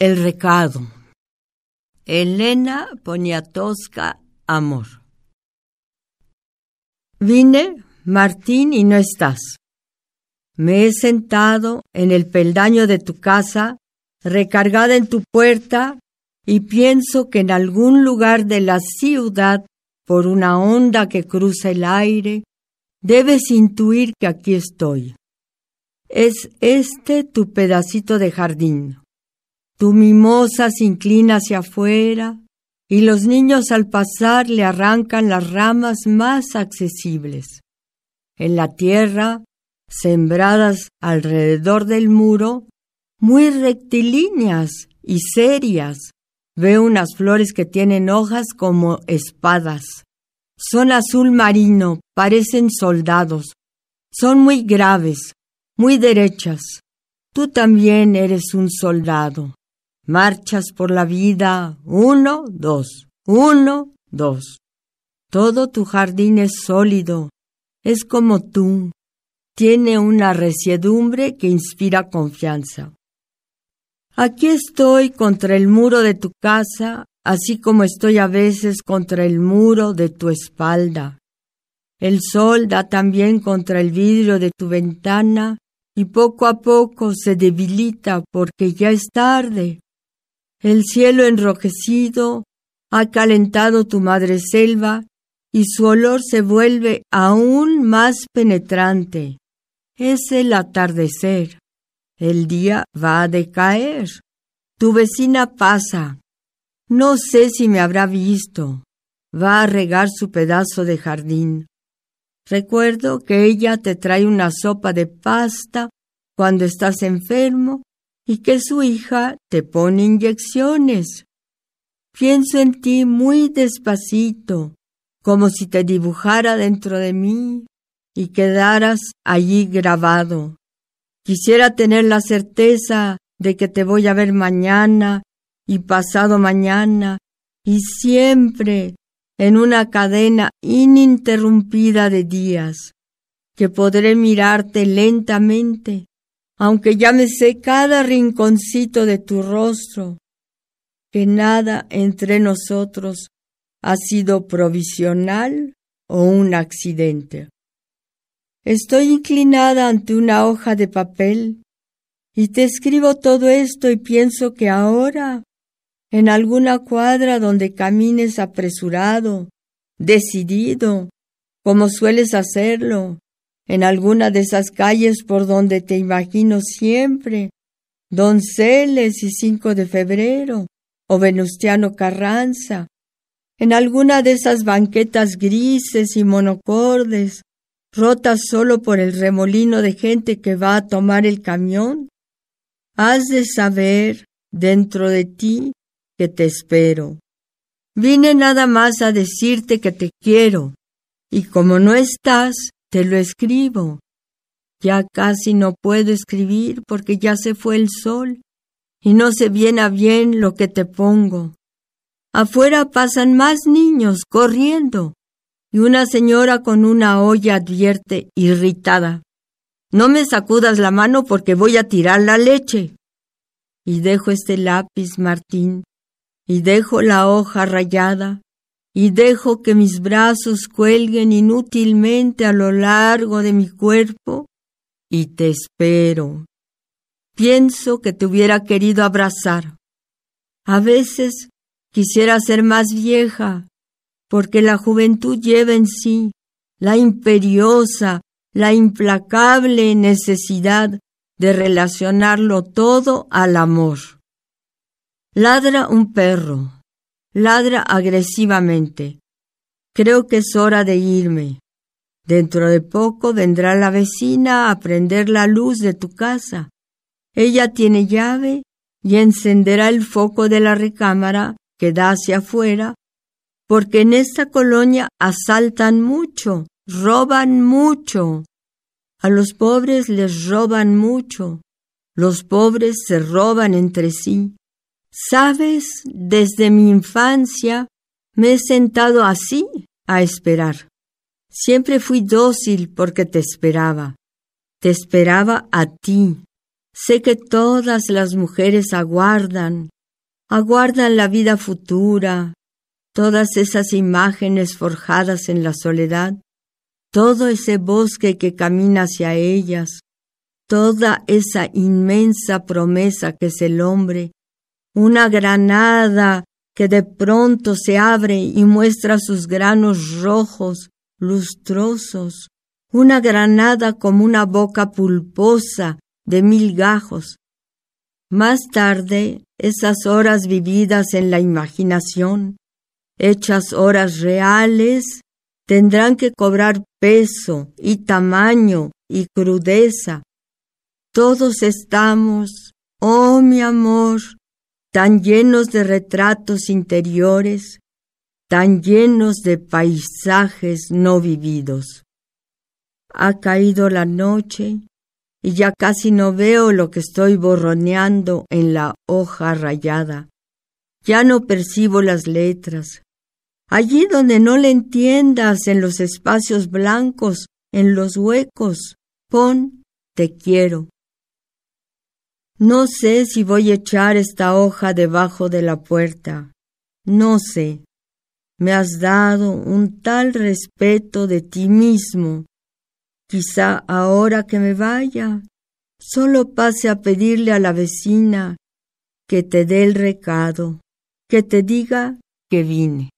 El recado. Elena Poniatowska, amor. Vine, Martín, y no estás. Me he sentado en el peldaño de tu casa, recargada en tu puerta, y pienso que en algún lugar de la ciudad, por una onda que cruza el aire, debes intuir que aquí estoy. Es este tu pedacito de jardín tu mimosa se inclina hacia afuera y los niños al pasar le arrancan las ramas más accesibles. En la tierra, sembradas alrededor del muro, muy rectilíneas y serias, veo unas flores que tienen hojas como espadas. Son azul marino, parecen soldados. Son muy graves, muy derechas. Tú también eres un soldado. Marchas por la vida, uno, dos, uno, dos. Todo tu jardín es sólido, es como tú, tiene una resiedumbre que inspira confianza. Aquí estoy contra el muro de tu casa, así como estoy a veces contra el muro de tu espalda. El sol da también contra el vidrio de tu ventana y poco a poco se debilita porque ya es tarde. El cielo enrojecido ha calentado tu madre selva y su olor se vuelve aún más penetrante. Es el atardecer. El día va a decaer. Tu vecina pasa. No sé si me habrá visto. Va a regar su pedazo de jardín. Recuerdo que ella te trae una sopa de pasta cuando estás enfermo y que su hija te pone inyecciones. Pienso en ti muy despacito, como si te dibujara dentro de mí y quedaras allí grabado. Quisiera tener la certeza de que te voy a ver mañana y pasado mañana y siempre en una cadena ininterrumpida de días, que podré mirarte lentamente aunque ya me sé cada rinconcito de tu rostro, que nada entre nosotros ha sido provisional o un accidente. Estoy inclinada ante una hoja de papel y te escribo todo esto y pienso que ahora, en alguna cuadra donde camines apresurado, decidido, como sueles hacerlo, en alguna de esas calles por donde te imagino siempre, Donceles y 5 de febrero, o Venustiano Carranza, en alguna de esas banquetas grises y monocordes, rotas solo por el remolino de gente que va a tomar el camión, has de saber dentro de ti que te espero. Vine nada más a decirte que te quiero, y como no estás, te lo escribo. Ya casi no puedo escribir porque ya se fue el sol y no sé bien a bien lo que te pongo. Afuera pasan más niños corriendo y una señora con una olla advierte irritada. No me sacudas la mano porque voy a tirar la leche. Y dejo este lápiz, Martín, y dejo la hoja rayada, y dejo que mis brazos cuelguen inútilmente a lo largo de mi cuerpo y te espero. Pienso que te hubiera querido abrazar. A veces quisiera ser más vieja, porque la juventud lleva en sí la imperiosa, la implacable necesidad de relacionarlo todo al amor. Ladra un perro ladra agresivamente. Creo que es hora de irme. Dentro de poco vendrá la vecina a prender la luz de tu casa. Ella tiene llave y encenderá el foco de la recámara que da hacia afuera, porque en esta colonia asaltan mucho, roban mucho. A los pobres les roban mucho. Los pobres se roban entre sí. Sabes, desde mi infancia me he sentado así a esperar. Siempre fui dócil porque te esperaba. Te esperaba a ti. Sé que todas las mujeres aguardan, aguardan la vida futura, todas esas imágenes forjadas en la soledad, todo ese bosque que camina hacia ellas, toda esa inmensa promesa que es el hombre, una granada que de pronto se abre y muestra sus granos rojos, lustrosos, una granada como una boca pulposa de mil gajos. Más tarde, esas horas vividas en la imaginación, hechas horas reales, tendrán que cobrar peso y tamaño y crudeza. Todos estamos, oh mi amor, tan llenos de retratos interiores, tan llenos de paisajes no vividos. Ha caído la noche y ya casi no veo lo que estoy borroneando en la hoja rayada. Ya no percibo las letras. Allí donde no le entiendas, en los espacios blancos, en los huecos, pon te quiero. No sé si voy a echar esta hoja debajo de la puerta. No sé. Me has dado un tal respeto de ti mismo. Quizá ahora que me vaya, solo pase a pedirle a la vecina que te dé el recado, que te diga que vine.